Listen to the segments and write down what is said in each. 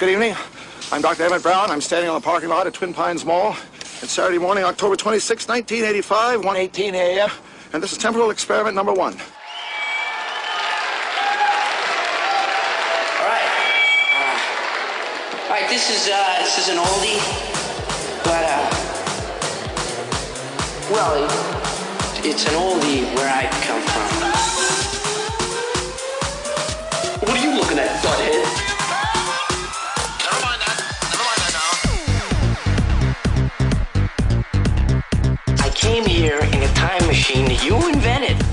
Good evening. I'm Dr. Emmett Brown. I'm standing on the parking lot at Twin Pines Mall. It's Saturday morning, October 26, 1985, 1:18 a.m. And this is temporal experiment number one. All right. Uh, all right. This is uh, this is an oldie, but uh, well, it's an oldie where I come from. What are you looking at, butthead? Machine you invented.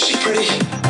she pretty?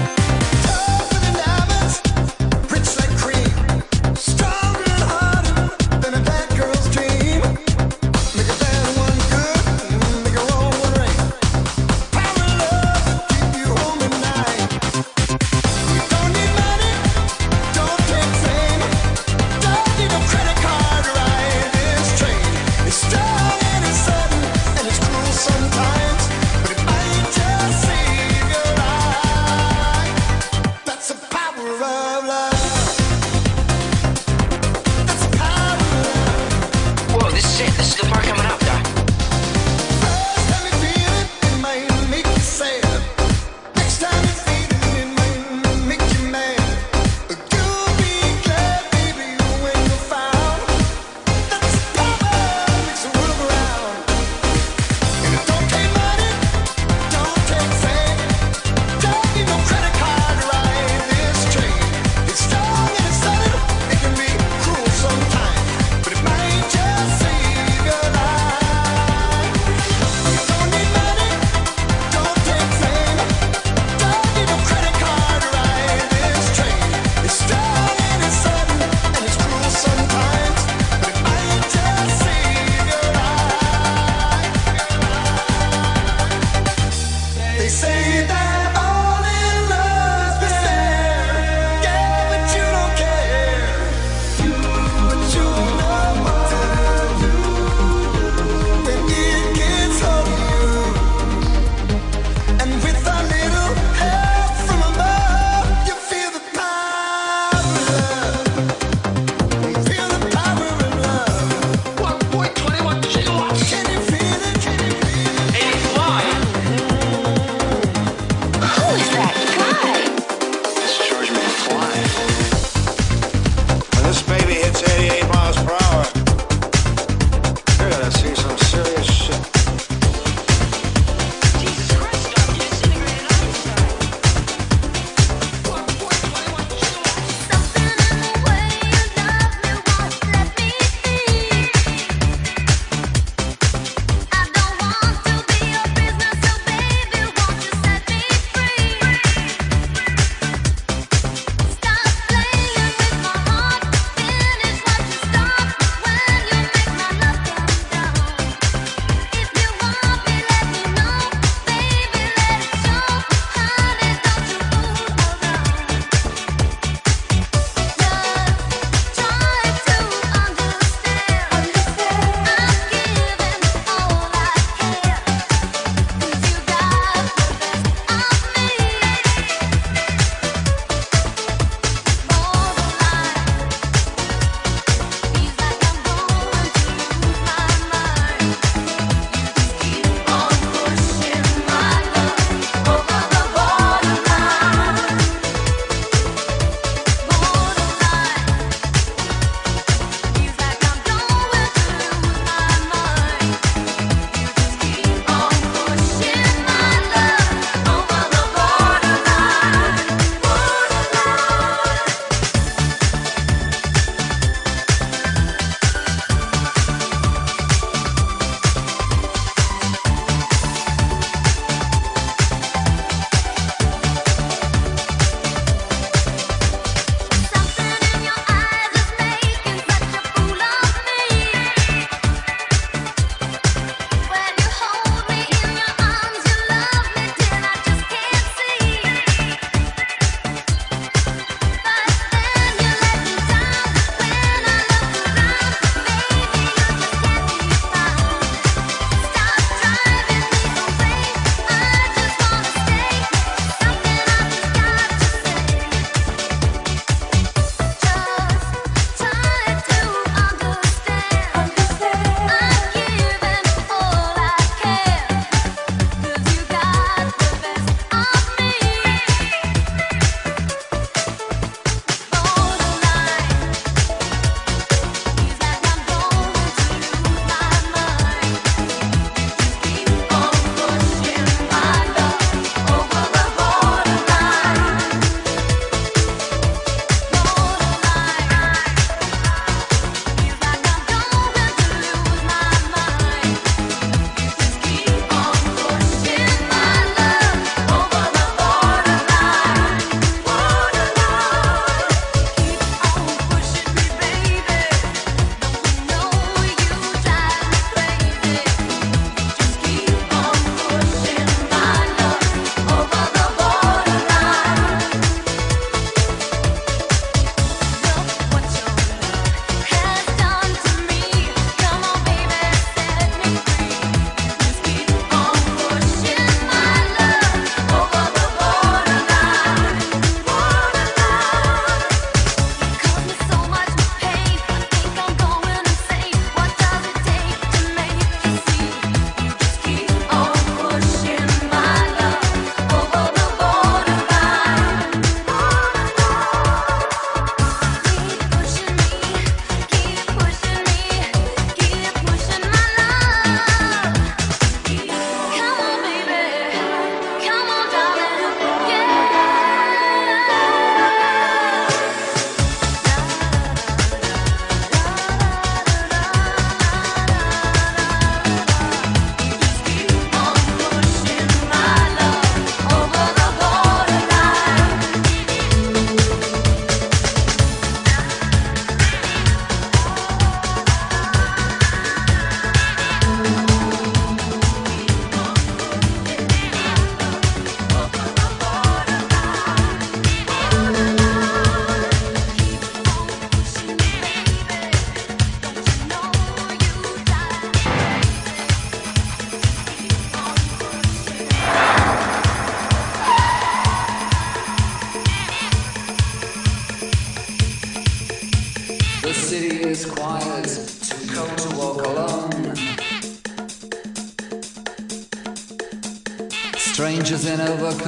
In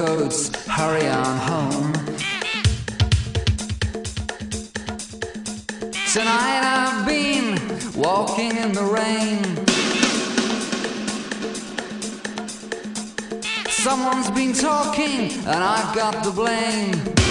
hurry on home. Tonight I've been walking in the rain. Someone's been talking, and I've got the blame.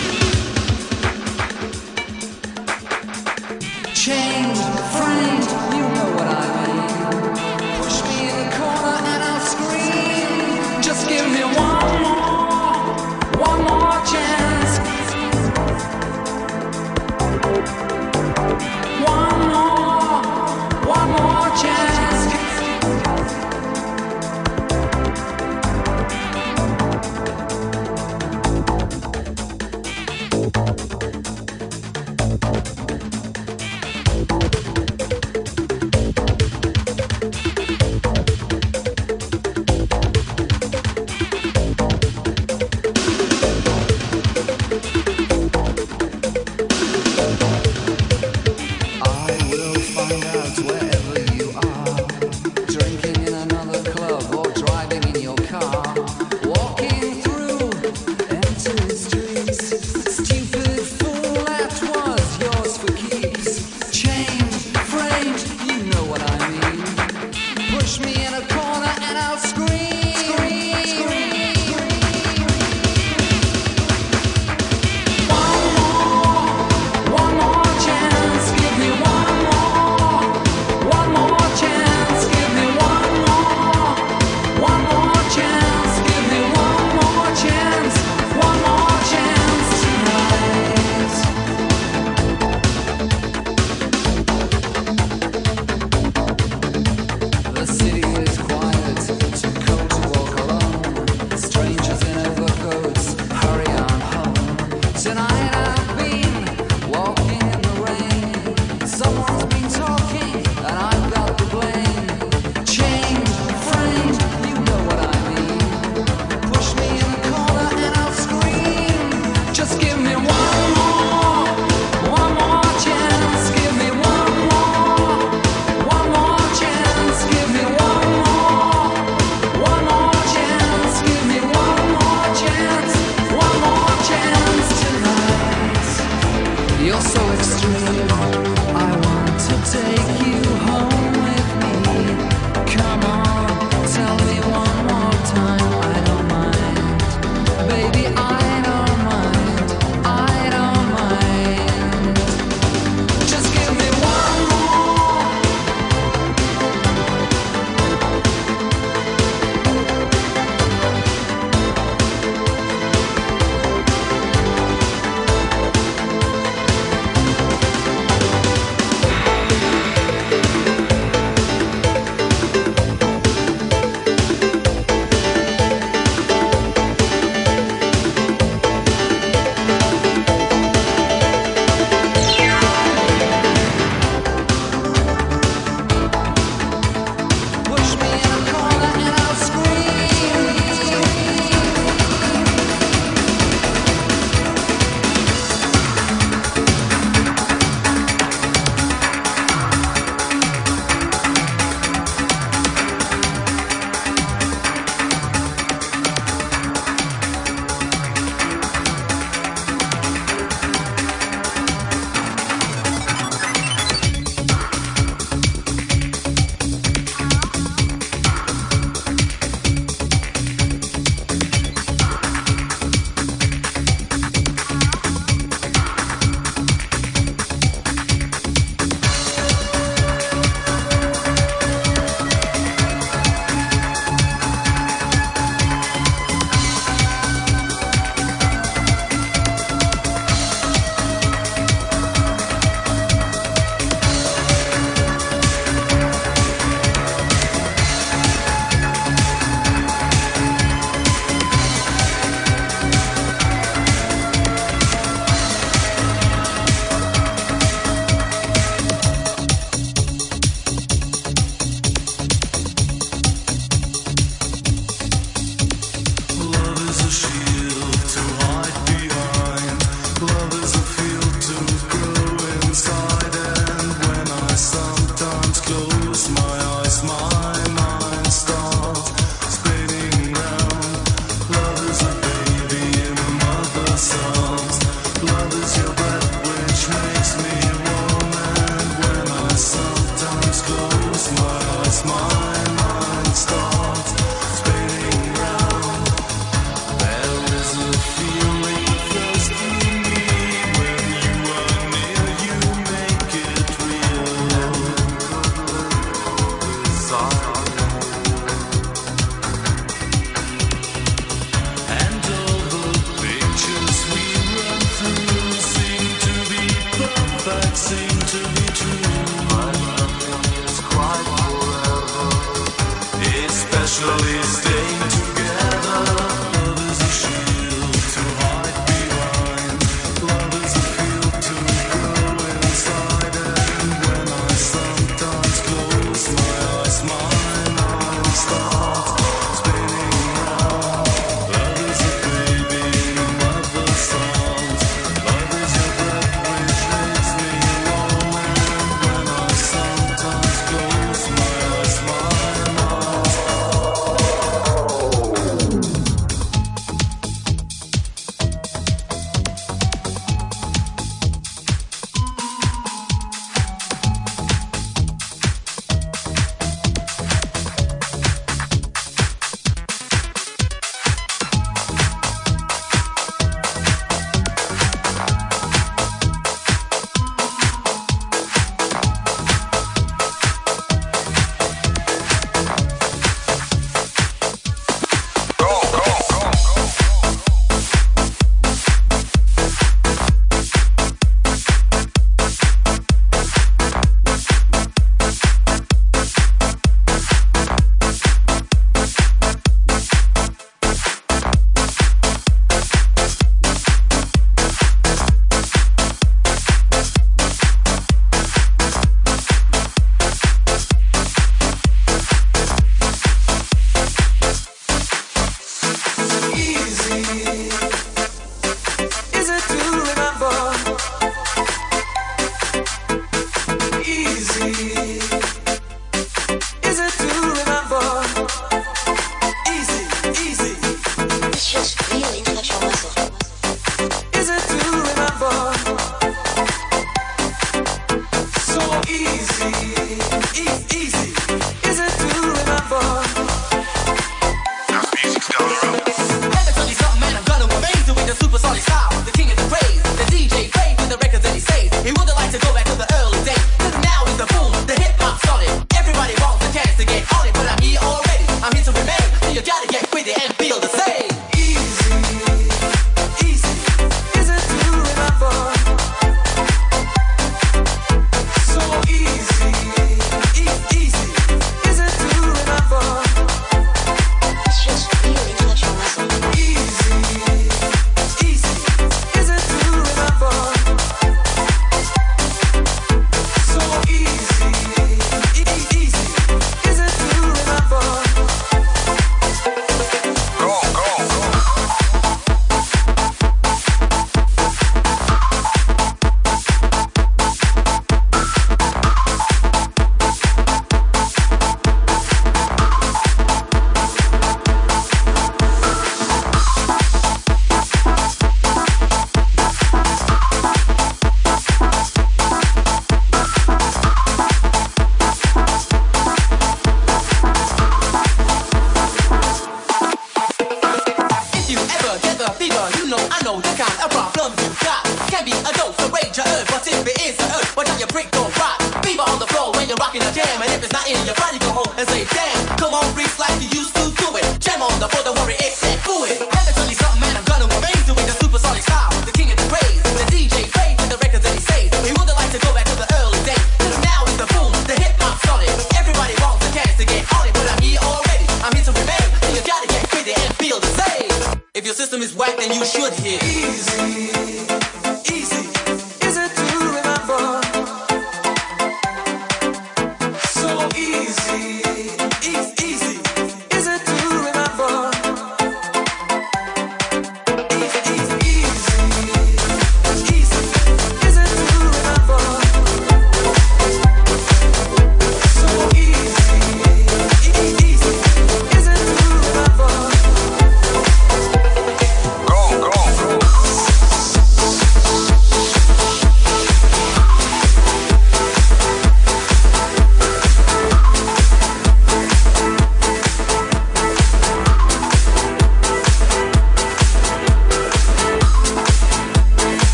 fever, you know I know the kind of problem you got. Can be a dose of rage or herb, but if it is a herb, watch out your brick don't rot. Fever on the floor when you're rocking a jam, and if it's